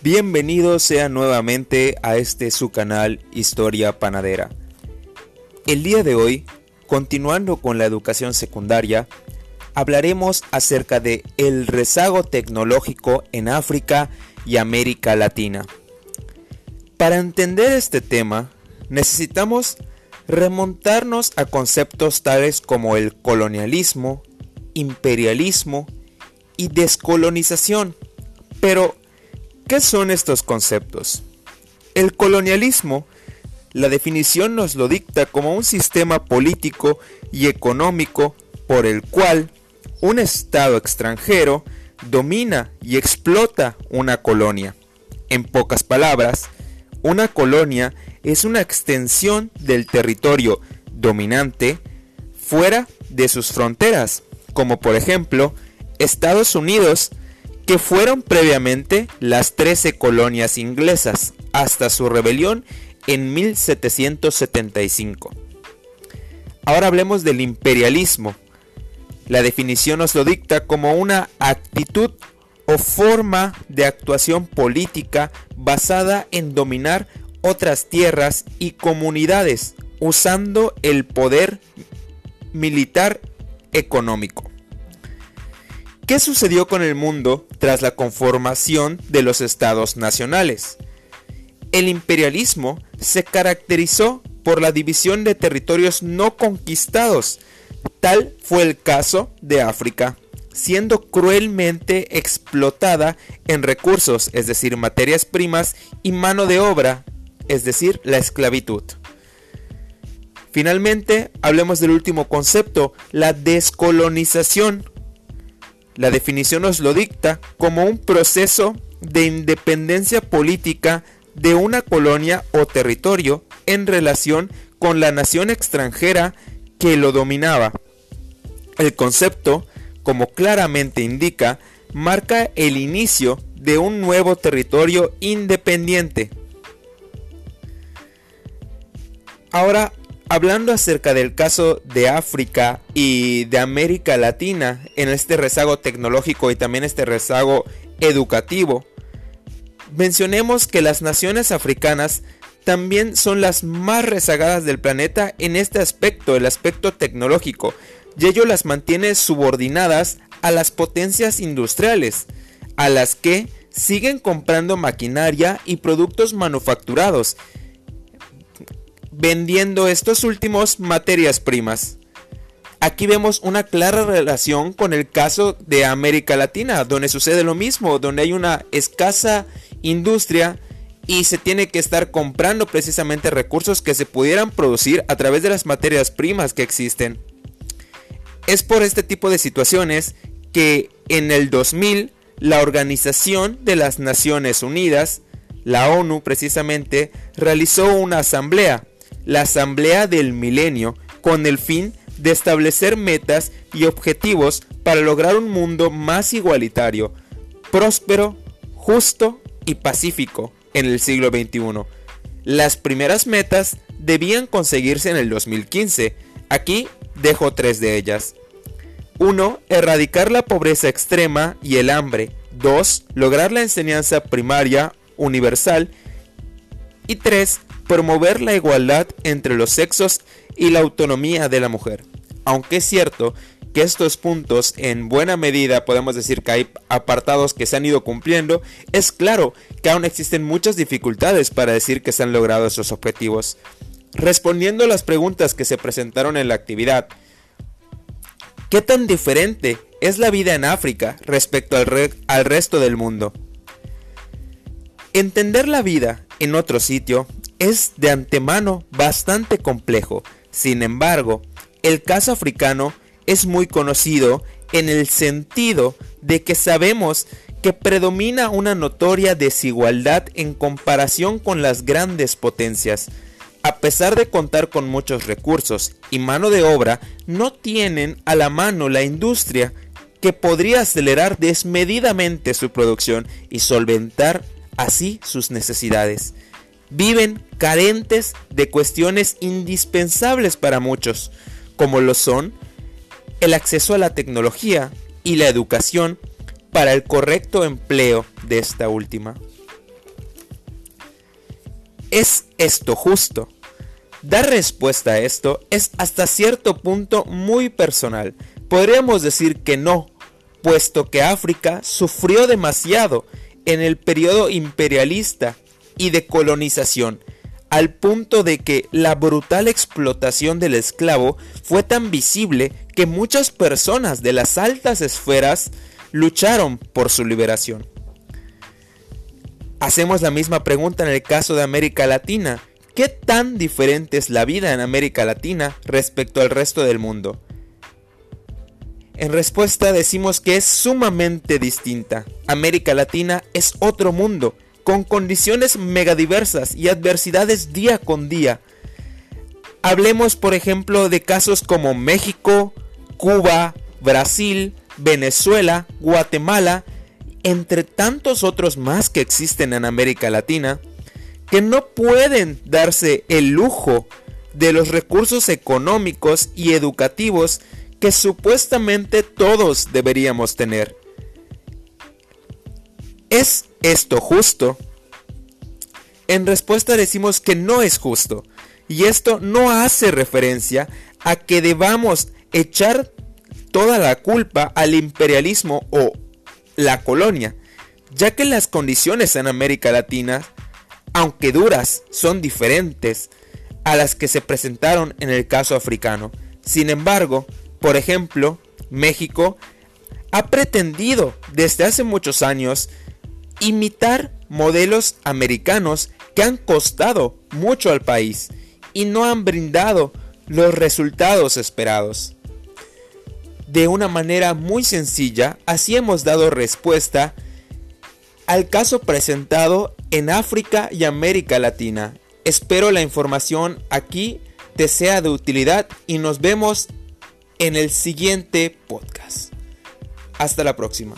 Bienvenidos sean nuevamente a este su canal Historia Panadera. El día de hoy, continuando con la educación secundaria, hablaremos acerca de el rezago tecnológico en África y América Latina. Para entender este tema, necesitamos remontarnos a conceptos tales como el colonialismo, imperialismo y descolonización. Pero, ¿Qué son estos conceptos? El colonialismo, la definición nos lo dicta como un sistema político y económico por el cual un Estado extranjero domina y explota una colonia. En pocas palabras, una colonia es una extensión del territorio dominante fuera de sus fronteras, como por ejemplo Estados Unidos que fueron previamente las 13 colonias inglesas hasta su rebelión en 1775. Ahora hablemos del imperialismo. La definición nos lo dicta como una actitud o forma de actuación política basada en dominar otras tierras y comunidades usando el poder militar económico. ¿Qué sucedió con el mundo tras la conformación de los estados nacionales? El imperialismo se caracterizó por la división de territorios no conquistados. Tal fue el caso de África, siendo cruelmente explotada en recursos, es decir, materias primas y mano de obra, es decir, la esclavitud. Finalmente, hablemos del último concepto, la descolonización, la definición nos lo dicta como un proceso de independencia política de una colonia o territorio en relación con la nación extranjera que lo dominaba. El concepto, como claramente indica, marca el inicio de un nuevo territorio independiente. Ahora Hablando acerca del caso de África y de América Latina en este rezago tecnológico y también este rezago educativo, mencionemos que las naciones africanas también son las más rezagadas del planeta en este aspecto, el aspecto tecnológico, y ello las mantiene subordinadas a las potencias industriales, a las que siguen comprando maquinaria y productos manufacturados vendiendo estos últimos materias primas. Aquí vemos una clara relación con el caso de América Latina, donde sucede lo mismo, donde hay una escasa industria y se tiene que estar comprando precisamente recursos que se pudieran producir a través de las materias primas que existen. Es por este tipo de situaciones que en el 2000 la Organización de las Naciones Unidas, la ONU precisamente, realizó una asamblea la Asamblea del Milenio con el fin de establecer metas y objetivos para lograr un mundo más igualitario, próspero, justo y pacífico en el siglo XXI. Las primeras metas debían conseguirse en el 2015. Aquí dejo tres de ellas. 1. Erradicar la pobreza extrema y el hambre. 2. Lograr la enseñanza primaria universal. Y 3 promover la igualdad entre los sexos y la autonomía de la mujer. Aunque es cierto que estos puntos en buena medida podemos decir que hay apartados que se han ido cumpliendo, es claro que aún existen muchas dificultades para decir que se han logrado esos objetivos. Respondiendo a las preguntas que se presentaron en la actividad, ¿qué tan diferente es la vida en África respecto al, al resto del mundo? Entender la vida en otro sitio es de antemano bastante complejo. Sin embargo, el caso africano es muy conocido en el sentido de que sabemos que predomina una notoria desigualdad en comparación con las grandes potencias. A pesar de contar con muchos recursos y mano de obra, no tienen a la mano la industria que podría acelerar desmedidamente su producción y solventar así sus necesidades viven carentes de cuestiones indispensables para muchos, como lo son el acceso a la tecnología y la educación para el correcto empleo de esta última. ¿es esto justo? Dar respuesta a esto es hasta cierto punto muy personal. Podríamos decir que no, puesto que África sufrió demasiado en el periodo imperialista y de colonización, al punto de que la brutal explotación del esclavo fue tan visible que muchas personas de las altas esferas lucharon por su liberación. Hacemos la misma pregunta en el caso de América Latina. ¿Qué tan diferente es la vida en América Latina respecto al resto del mundo? En respuesta decimos que es sumamente distinta. América Latina es otro mundo, con condiciones megadiversas y adversidades día con día. Hablemos por ejemplo de casos como México, Cuba, Brasil, Venezuela, Guatemala, entre tantos otros más que existen en América Latina, que no pueden darse el lujo de los recursos económicos y educativos que supuestamente todos deberíamos tener. ¿Es esto justo? En respuesta decimos que no es justo, y esto no hace referencia a que debamos echar toda la culpa al imperialismo o la colonia, ya que las condiciones en América Latina, aunque duras, son diferentes a las que se presentaron en el caso africano. Sin embargo, por ejemplo, México ha pretendido desde hace muchos años imitar modelos americanos que han costado mucho al país y no han brindado los resultados esperados. De una manera muy sencilla, así hemos dado respuesta al caso presentado en África y América Latina. Espero la información aquí te sea de utilidad y nos vemos en el siguiente podcast. Hasta la próxima.